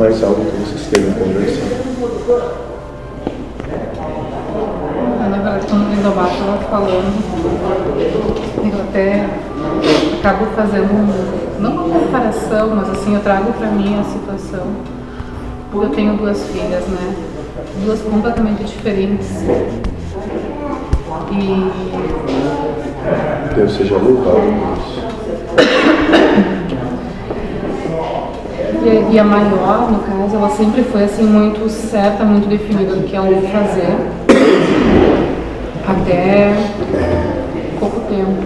mais algo que vocês queiram conversar. Na verdade, quando o Lindobato estava falando, eu até acabo fazendo, não uma comparação, mas assim, eu trago para mim a situação. Eu tenho duas filhas, né? Duas completamente diferentes. E Deus seja louvado E, a maior, no caso, ela sempre foi assim muito certa, muito definida do que ela ia fazer. Até pouco tempo.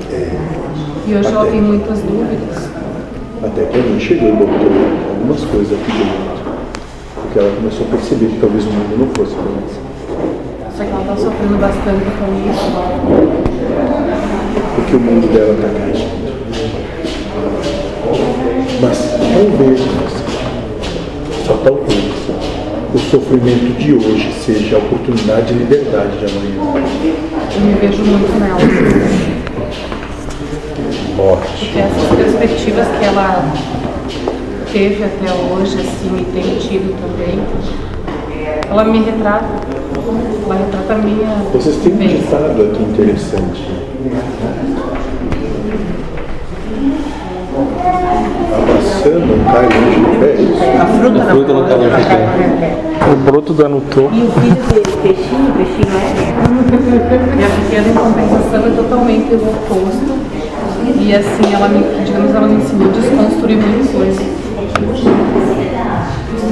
E hoje ela Até. tem muitas dúvidas. Até que a mãe chegou e botou algumas coisas aqui dentro. Porque ela começou a perceber que talvez o mundo não fosse para ela. Só que ela está sofrendo bastante com isso. Porque o mundo dela está caindo. Mas talvez, só talvez, o sofrimento de hoje seja a oportunidade de liberdade de amanhã. Eu me vejo muito nela. Morte. Porque essas perspectivas que ela teve até hoje, assim, e tem tido também, ela me retrata. Ela retrata a minha. Vocês têm um ditado aqui interessante. A maçã não cai longe do pé, é isso? A fruta A fruta não tá longe do pé. pé. O broto no topo. E o filho dele, peixinho, peixinho é. Minha pequena em compensação é totalmente o oposto. E assim, ela me, digamos, ela me ensinou a desconstruir muita coisa.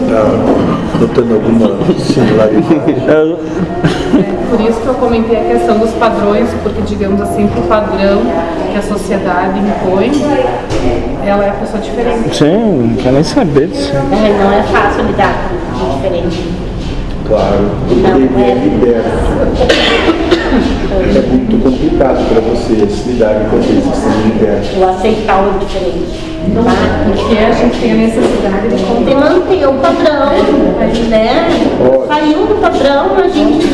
Está notando alguma similaridade? É, Por isso que eu comentei a questão dos padrões, porque digamos assim, que o padrão que a sociedade impõe, ela é a pessoa diferente. Sim, não quer nem saber disso. É, não é fácil lidar com gente diferente. Claro, porque ele é liberto. É muito complicado para vocês lidarem com aqueles que são libertos. Eu aceitar o diferente. Tá? Porque a gente tem a necessidade de controlar. manter o padrão, né? Ótimo. Saiu do padrão, a gente